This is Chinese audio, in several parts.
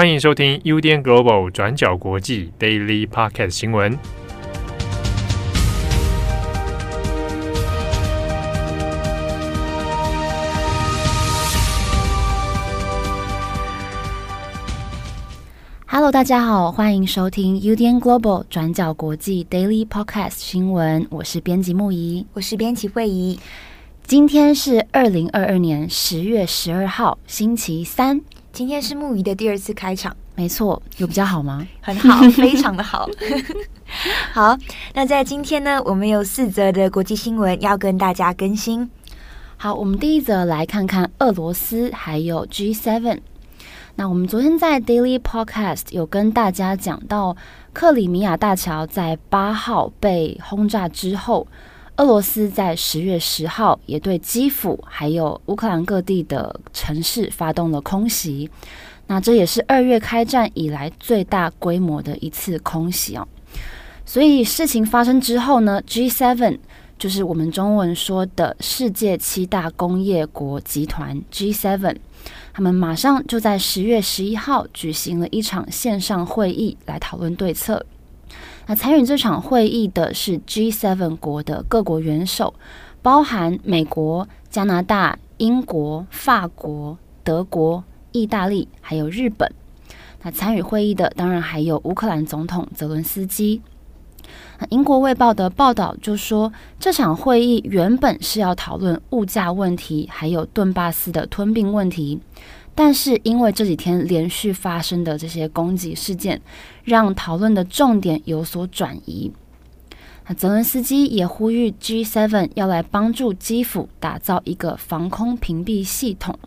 欢迎收听 UDN Global 转角国际 Daily Podcast 新闻。Hello，大家好，欢迎收听 UDN Global 转角国际 Daily Podcast 新闻。我是编辑木仪，我是编辑慧仪。今天是二零二二年十月十二号，星期三。今天是木鱼的第二次开场，没错，有比较好吗？很好，非常的好。好，那在今天呢，我们有四则的国际新闻要跟大家更新。好，我们第一则来看看俄罗斯还有 G7。那我们昨天在 Daily Podcast 有跟大家讲到，克里米亚大桥在八号被轰炸之后。俄罗斯在十月十号也对基辅还有乌克兰各地的城市发动了空袭，那这也是二月开战以来最大规模的一次空袭哦。所以事情发生之后呢，G7 就是我们中文说的世界七大工业国集团 G7，他们马上就在十月十一号举行了一场线上会议来讨论对策。那参与这场会议的是 G7 国的各国元首，包含美国、加拿大、英国、法国、德国、意大利，还有日本。那参与会议的当然还有乌克兰总统泽伦斯基。那英国卫报的报道就说，这场会议原本是要讨论物价问题，还有顿巴斯的吞并问题。但是因为这几天连续发生的这些攻击事件，让讨论的重点有所转移。那泽伦斯基也呼吁 G7 要来帮助基辅打造一个防空屏蔽系统。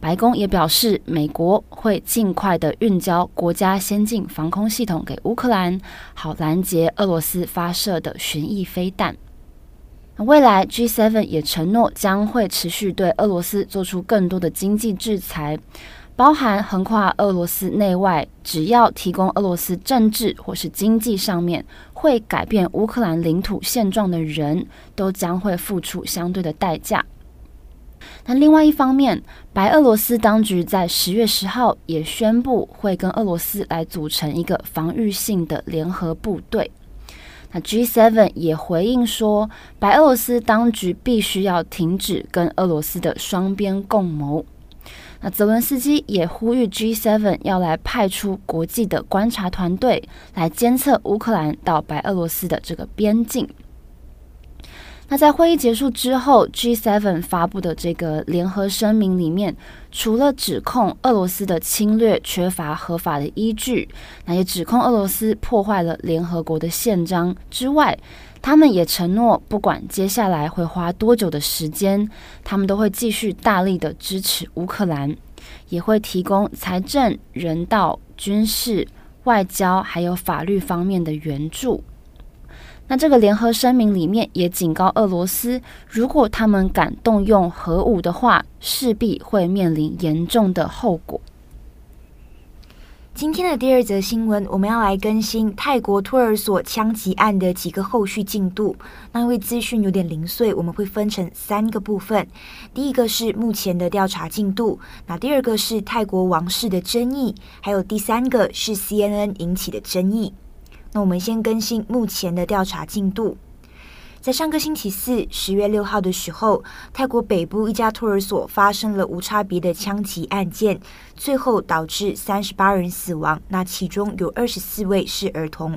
白宫也表示，美国会尽快的运交国家先进防空系统给乌克兰，好拦截俄罗斯发射的巡弋飞弹。未来，G7 也承诺将会持续对俄罗斯做出更多的经济制裁，包含横跨俄罗斯内外，只要提供俄罗斯政治或是经济上面会改变乌克兰领土现状的人，都将会付出相对的代价。那另外一方面，白俄罗斯当局在十月十号也宣布会跟俄罗斯来组成一个防御性的联合部队。那 G7 也回应说，白俄罗斯当局必须要停止跟俄罗斯的双边共谋。那泽伦斯基也呼吁 G7 要来派出国际的观察团队来监测乌克兰到白俄罗斯的这个边境。那在会议结束之后，G7 发布的这个联合声明里面，除了指控俄罗斯的侵略缺乏合法的依据，那也指控俄罗斯破坏了联合国的宪章之外，他们也承诺，不管接下来会花多久的时间，他们都会继续大力的支持乌克兰，也会提供财政、人道、军事、外交还有法律方面的援助。那这个联合声明里面也警告俄罗斯，如果他们敢动用核武的话，势必会面临严重的后果。今天的第二则新闻，我们要来更新泰国托儿所枪击案的几个后续进度。那因为资讯有点零碎，我们会分成三个部分。第一个是目前的调查进度，那第二个是泰国王室的争议，还有第三个是 CNN 引起的争议。那我们先更新目前的调查进度。在上个星期四，十月六号的时候，泰国北部一家托儿所发生了无差别的枪击案件，最后导致三十八人死亡，那其中有二十四位是儿童。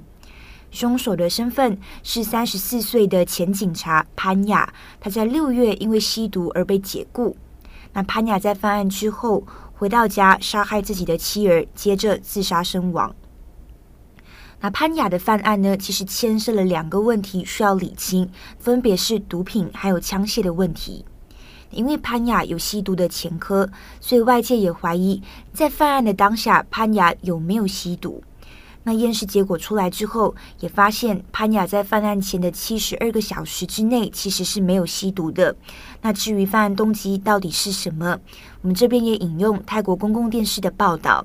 凶手的身份是三十四岁的前警察潘雅，他在六月因为吸毒而被解雇。那潘雅在犯案之后回到家杀害自己的妻儿，接着自杀身亡。那潘雅的犯案呢，其实牵涉了两个问题需要理清，分别是毒品还有枪械的问题。因为潘雅有吸毒的前科，所以外界也怀疑在犯案的当下，潘雅有没有吸毒。那验尸结果出来之后，也发现潘雅在犯案前的七十二个小时之内其实是没有吸毒的。那至于犯案动机到底是什么，我们这边也引用泰国公共电视的报道。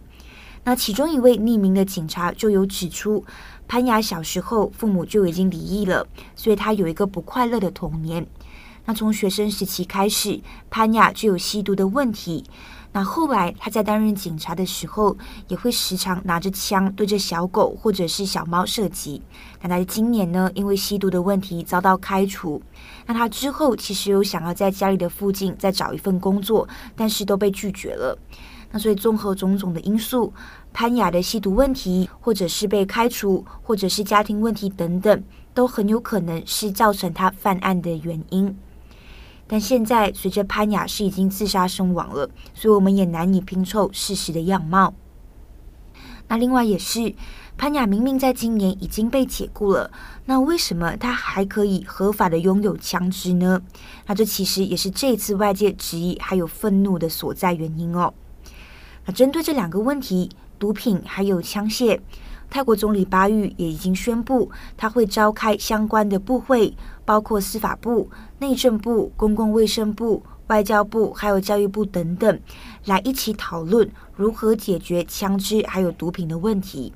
那其中一位匿名的警察就有指出，潘雅小时候父母就已经离异了，所以他有一个不快乐的童年。那从学生时期开始，潘雅就有吸毒的问题。那后来他在担任警察的时候，也会时常拿着枪对着小狗或者是小猫射击。那他今年呢，因为吸毒的问题遭到开除。那他之后其实有想要在家里的附近再找一份工作，但是都被拒绝了。那所以综合种种的因素，潘雅的吸毒问题，或者是被开除，或者是家庭问题等等，都很有可能是造成他犯案的原因。但现在随着潘雅是已经自杀身亡了，所以我们也难以拼凑事实的样貌。那另外也是，潘雅明明在今年已经被解雇了，那为什么他还可以合法的拥有枪支呢？那这其实也是这次外界质疑还有愤怒的所在原因哦。那针对这两个问题，毒品还有枪械。泰国总理巴育也已经宣布，他会召开相关的部会，包括司法部、内政部、公共卫生部、外交部，还有教育部等等，来一起讨论如何解决枪支还有毒品的问题。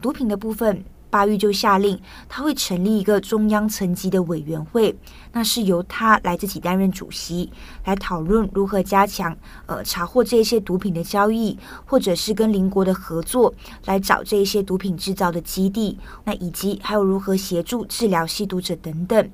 毒品的部分。巴育就下令，他会成立一个中央层级的委员会，那是由他来自己担任主席，来讨论如何加强呃查获这些毒品的交易，或者是跟邻国的合作，来找这些毒品制造的基地，那以及还有如何协助治疗吸毒者等等。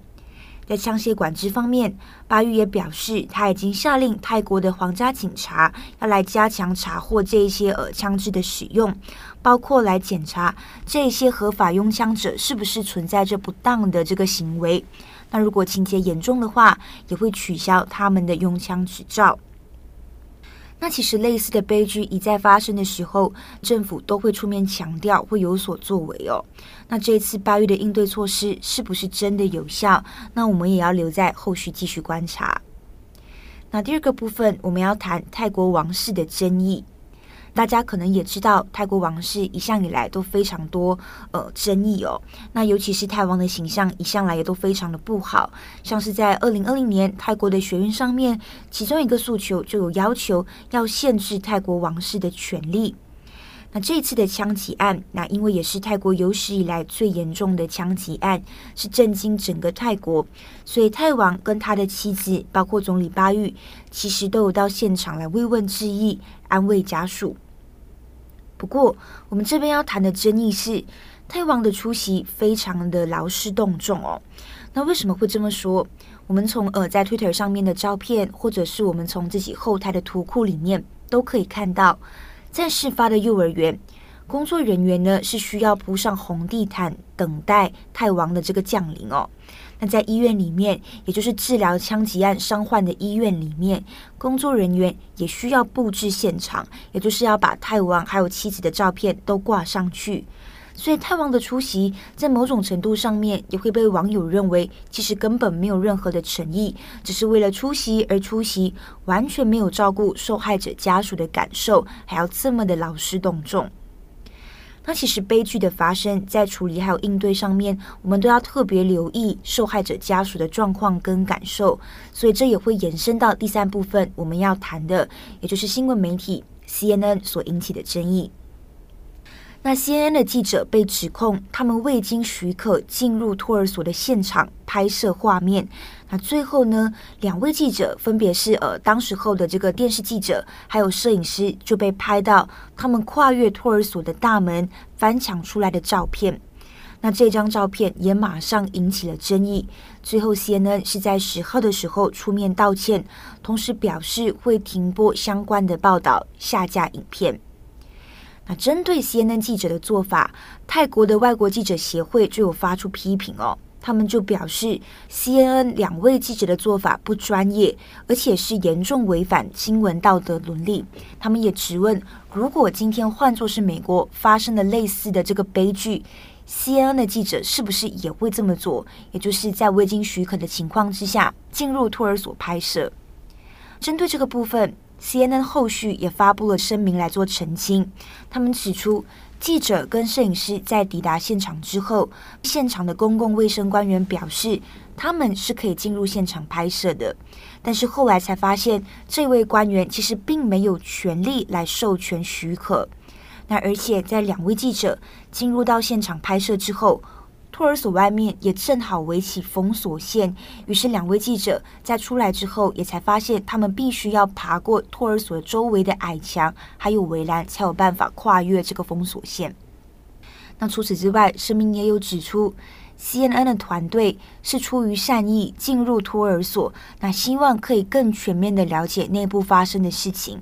在枪械管制方面，巴育也表示，他已经下令泰国的皇家警察要来加强查获这一些呃枪支的使用，包括来检查这些合法拥枪者是不是存在着不当的这个行为。那如果情节严重的话，也会取消他们的拥枪执照。那其实类似的悲剧一再发生的时候，政府都会出面强调会有所作为哦。那这一次八月的应对措施是不是真的有效？那我们也要留在后续继续观察。那第二个部分，我们要谈泰国王室的争议。大家可能也知道，泰国王室一向以来都非常多呃争议哦。那尤其是泰王的形象一向来也都非常的不好，像是在二零二零年泰国的学运上面，其中一个诉求就有要求要限制泰国王室的权利。那这次的枪击案，那因为也是泰国有史以来最严重的枪击案，是震惊整个泰国，所以泰王跟他的妻子，包括总理巴育，其实都有到现场来慰问致意，安慰家属。不过，我们这边要谈的争议是，泰王的出席非常的劳师动众哦。那为什么会这么说？我们从呃在推特上面的照片，或者是我们从自己后台的图库里面，都可以看到，在事发的幼儿园，工作人员呢是需要铺上红地毯，等待泰王的这个降临哦。那在医院里面，也就是治疗枪击案伤患的医院里面，工作人员也需要布置现场，也就是要把泰王还有妻子的照片都挂上去。所以泰王的出席，在某种程度上面，也会被网友认为，其实根本没有任何的诚意，只是为了出席而出席，完全没有照顾受害者家属的感受，还要这么的劳师动众。那其实悲剧的发生，在处理还有应对上面，我们都要特别留意受害者家属的状况跟感受，所以这也会延伸到第三部分我们要谈的，也就是新闻媒体 CNN 所引起的争议。那 CNN 的记者被指控，他们未经许可进入托儿所的现场拍摄画面。那最后呢，两位记者分别是呃，当时候的这个电视记者，还有摄影师，就被拍到他们跨越托儿所的大门翻墙出来的照片。那这张照片也马上引起了争议。最后 CNN 是在十号的时候出面道歉，同时表示会停播相关的报道，下架影片。那针对 CNN 记者的做法，泰国的外国记者协会就有发出批评哦。他们就表示，CNN 两位记者的做法不专业，而且是严重违反新闻道德伦理。他们也质问，如果今天换作是美国发生了类似的这个悲剧，CNN 的记者是不是也会这么做？也就是在未经许可的情况之下进入托儿所拍摄。针对这个部分。CNN 后续也发布了声明来做澄清，他们指出，记者跟摄影师在抵达现场之后，现场的公共卫生官员表示他们是可以进入现场拍摄的，但是后来才发现，这位官员其实并没有权利来授权许可。那而且在两位记者进入到现场拍摄之后，托儿所外面也正好围起封锁线，于是两位记者在出来之后，也才发现他们必须要爬过托儿所周围的矮墙，还有围栏，才有办法跨越这个封锁线。那除此之外，声明也有指出，CNN 的团队是出于善意进入托儿所，那希望可以更全面的了解内部发生的事情。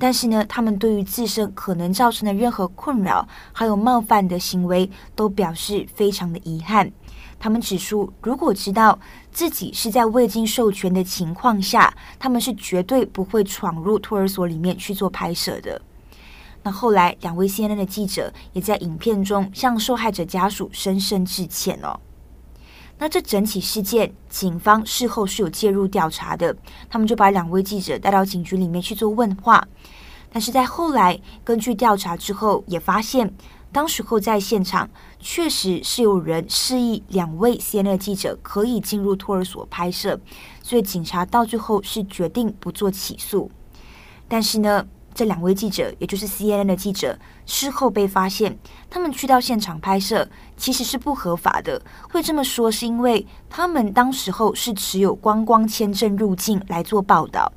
但是呢，他们对于自身可能造成的任何困扰，还有冒犯的行为，都表示非常的遗憾。他们指出，如果知道自己是在未经授权的情况下，他们是绝对不会闯入托儿所里面去做拍摄的。那后来，两位 CNN 的记者也在影片中向受害者家属深深致歉哦。那这整起事件，警方事后是有介入调查的，他们就把两位记者带到警局里面去做问话。但是在后来，根据调查之后，也发现当时候在现场确实是有人示意两位 CNN 记者可以进入托儿所拍摄，所以警察到最后是决定不做起诉。但是呢，这两位记者，也就是 CNN 的记者，事后被发现，他们去到现场拍摄其实是不合法的。会这么说，是因为他们当时候是持有观光签证入境来做报道。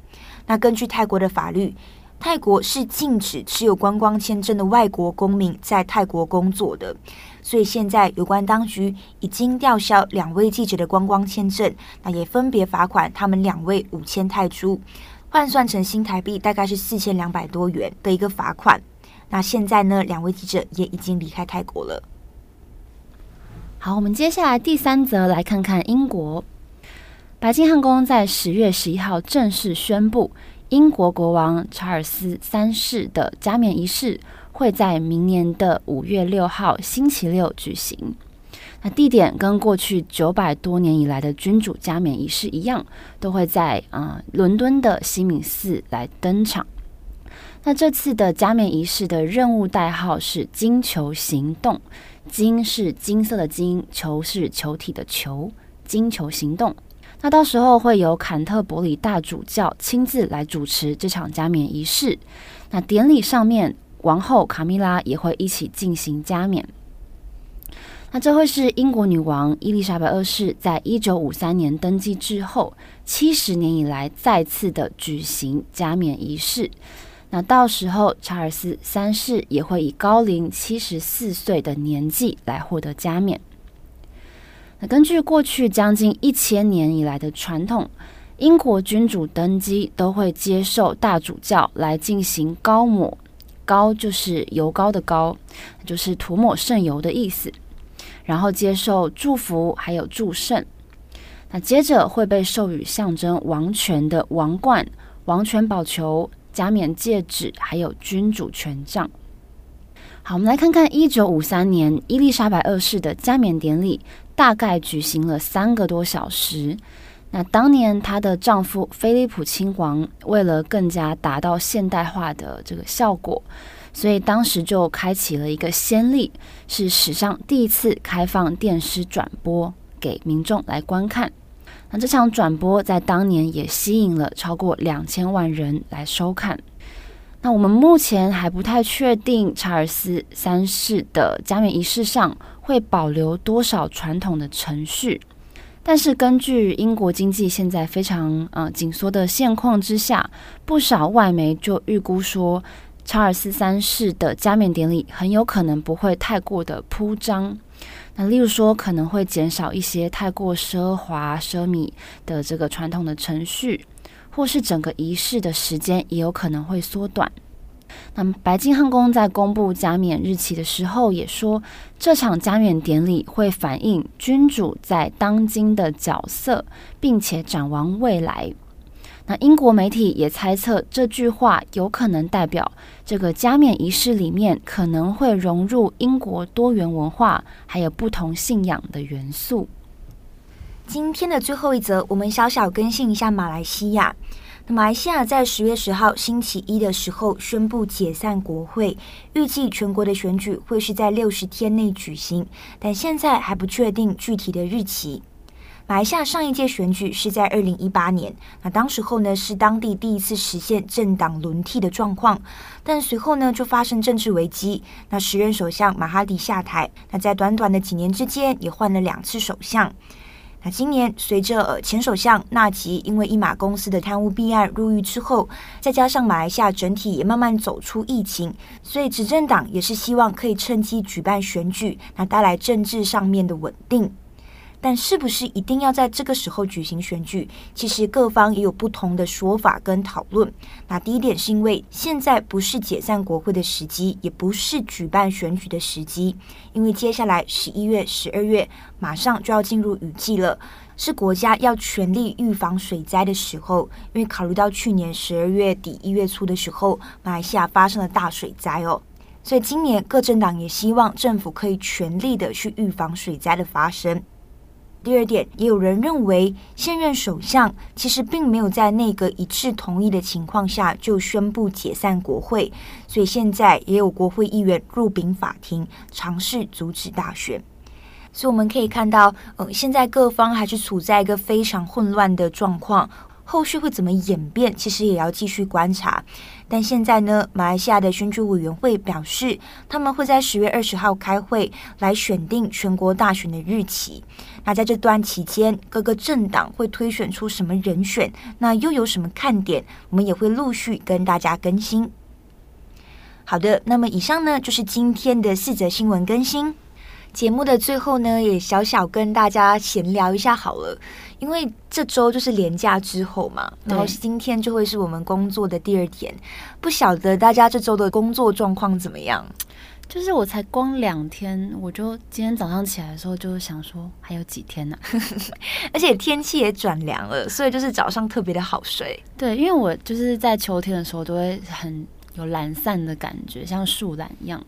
那根据泰国的法律，泰国是禁止持有观光签证的外国公民在泰国工作的。所以现在有关当局已经吊销两位记者的观光签证，那也分别罚款他们两位五千泰铢。换算成新台币大概是四千两百多元的一个罚款。那现在呢，两位记者也已经离开泰国了。好，我们接下来第三则来看看英国。白金汉宫在十月十一号正式宣布，英国国王查尔斯三世的加冕仪式会在明年的五月六号星期六举行。那地点跟过去九百多年以来的君主加冕仪式一样，都会在啊、伦敦的西敏寺来登场。那这次的加冕仪式的任务代号是“金球行动”，金是金色的金，球是球体的球，金球行动。那到时候会由坎特伯里大主教亲自来主持这场加冕仪式。那典礼上面，王后卡米拉也会一起进行加冕。那这会是英国女王伊丽莎白二世在一九五三年登基之后七十年以来再次的举行加冕仪式。那到时候查尔斯三世也会以高龄七十四岁的年纪来获得加冕。那根据过去将近一千年以来的传统，英国君主登基都会接受大主教来进行膏抹，膏就是油膏的膏，就是涂抹圣油的意思。然后接受祝福，还有祝圣。那接着会被授予象征王权的王冠、王权宝球、加冕戒指，还有君主权杖。好，我们来看看一九五三年伊丽莎白二世的加冕典礼，大概举行了三个多小时。那当年她的丈夫菲利普亲王为了更加达到现代化的这个效果。所以当时就开启了一个先例，是史上第一次开放电视转播给民众来观看。那这场转播在当年也吸引了超过两千万人来收看。那我们目前还不太确定查尔斯三世的加冕仪式上会保留多少传统的程序，但是根据英国经济现在非常呃紧缩的现况之下，不少外媒就预估说。查尔斯三世的加冕典礼很有可能不会太过的铺张，那例如说可能会减少一些太过奢华奢靡的这个传统的程序，或是整个仪式的时间也有可能会缩短。那么白金汉宫在公布加冕日期的时候也说，这场加冕典礼会反映君主在当今的角色，并且展望未来。那英国媒体也猜测，这句话有可能代表这个加冕仪式里面可能会融入英国多元文化，还有不同信仰的元素。今天的最后一则，我们小小更新一下马来西亚。那马来西亚在十月十号星期一的时候宣布解散国会，预计全国的选举会是在六十天内举行，但现在还不确定具体的日期。马来西亚上一届选举是在二零一八年，那当时候呢是当地第一次实现政党轮替的状况，但随后呢就发生政治危机，那时任首相马哈迪下台，那在短短的几年之间也换了两次首相。那今年随着前首相纳吉因为一马公司的贪污弊案入狱之后，再加上马来西亚整体也慢慢走出疫情，所以执政党也是希望可以趁机举办选举，那带来政治上面的稳定。但是不是一定要在这个时候举行选举？其实各方也有不同的说法跟讨论。那第一点是因为现在不是解散国会的时机，也不是举办选举的时机，因为接下来十一月、十二月马上就要进入雨季了，是国家要全力预防水灾的时候。因为考虑到去年十二月底、一月初的时候，马来西亚发生了大水灾哦，所以今年各政党也希望政府可以全力的去预防水灾的发生。第二点，也有人认为现任首相其实并没有在内阁一致同意的情况下就宣布解散国会，所以现在也有国会议员入禀法庭尝试阻止大选。所以我们可以看到，嗯，现在各方还是处在一个非常混乱的状况。后续会怎么演变，其实也要继续观察。但现在呢，马来西亚的选举委员会表示，他们会在十月二十号开会来选定全国大选的日期。那在这段期间，各个政党会推选出什么人选，那又有什么看点，我们也会陆续跟大家更新。好的，那么以上呢就是今天的四则新闻更新。节目的最后呢，也小小跟大家闲聊一下好了，因为这周就是连假之后嘛，然后今天就会是我们工作的第二天，不晓得大家这周的工作状况怎么样？就是我才光两天，我就今天早上起来的时候就想说还有几天呢、啊，而且天气也转凉了，所以就是早上特别的好睡。对，因为我就是在秋天的时候都会很有懒散的感觉，像树懒一样。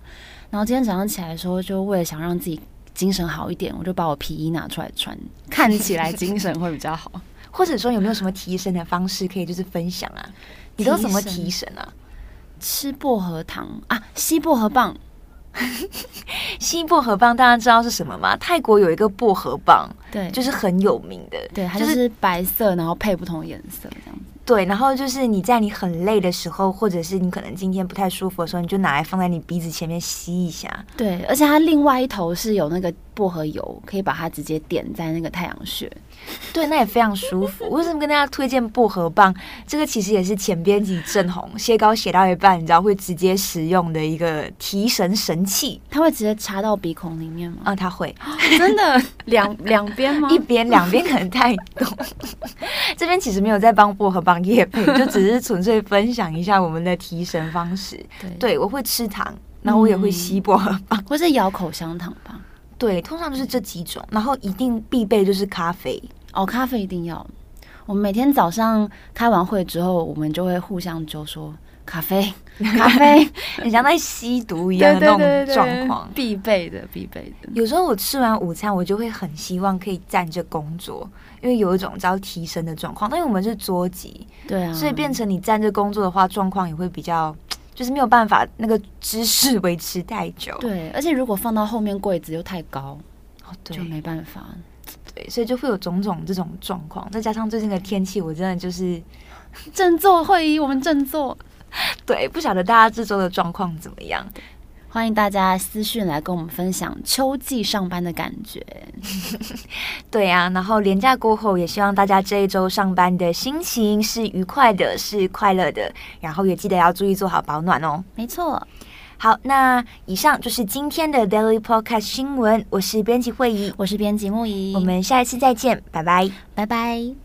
然后今天早上起来的时候，就为了想让自己精神好一点，我就把我皮衣拿出来穿，看起来精神会比较好。或者说有没有什么提神的方式可以就是分享啊？你都怎么提神啊？吃薄荷糖啊，吸薄荷棒。吸薄荷棒，大家知道是什么吗？泰国有一个薄荷棒，对，就是很有名的，对，它就是白色，然后配不同颜色这样子。对，然后就是你在你很累的时候，或者是你可能今天不太舒服的时候，你就拿来放在你鼻子前面吸一下。对，而且它另外一头是有那个薄荷油，可以把它直接点在那个太阳穴。对，那也非常舒服。为什么跟大家推荐薄荷棒？这个其实也是前编辑正红写稿写到一半，你知道会直接使用的一个提神神器。它会直接插到鼻孔里面吗？啊，它会，真的 两两边吗？一边两边可能太多。这边其实没有在帮薄荷棒业配，就只是纯粹分享一下我们的提神方式。对，对我会吃糖，然后我也会吸薄荷棒，或是咬口香糖吧。对，通常就是这几种，然后一定必备就是咖啡哦，咖啡一定要。我们每天早上开完会之后，我们就会互相就说咖啡，咖啡，很像在吸毒一样的那种状况，必备的，必备的。有时候我吃完午餐，我就会很希望可以站着工作，因为有一种叫提升的状况。但因为我们是桌级，对啊，所以变成你站着工作的话，状况也会比较。就是没有办法那个姿势维持太久，对，而且如果放到后面柜子又太高，哦，对，就没办法，对，所以就会有种种这种状况。再加上最近的天气，我真的就是振作会议，我们振作，对，不晓得大家这周的状况怎么样。欢迎大家私讯来跟我们分享秋季上班的感觉。对啊，然后连假过后，也希望大家这一周上班的心情是愉快的，是快乐的。然后也记得要注意做好保暖哦。没错。好，那以上就是今天的 Daily Podcast 新闻。我是编辑慧仪，我是编辑木仪，我们下一次再见，拜拜，拜拜。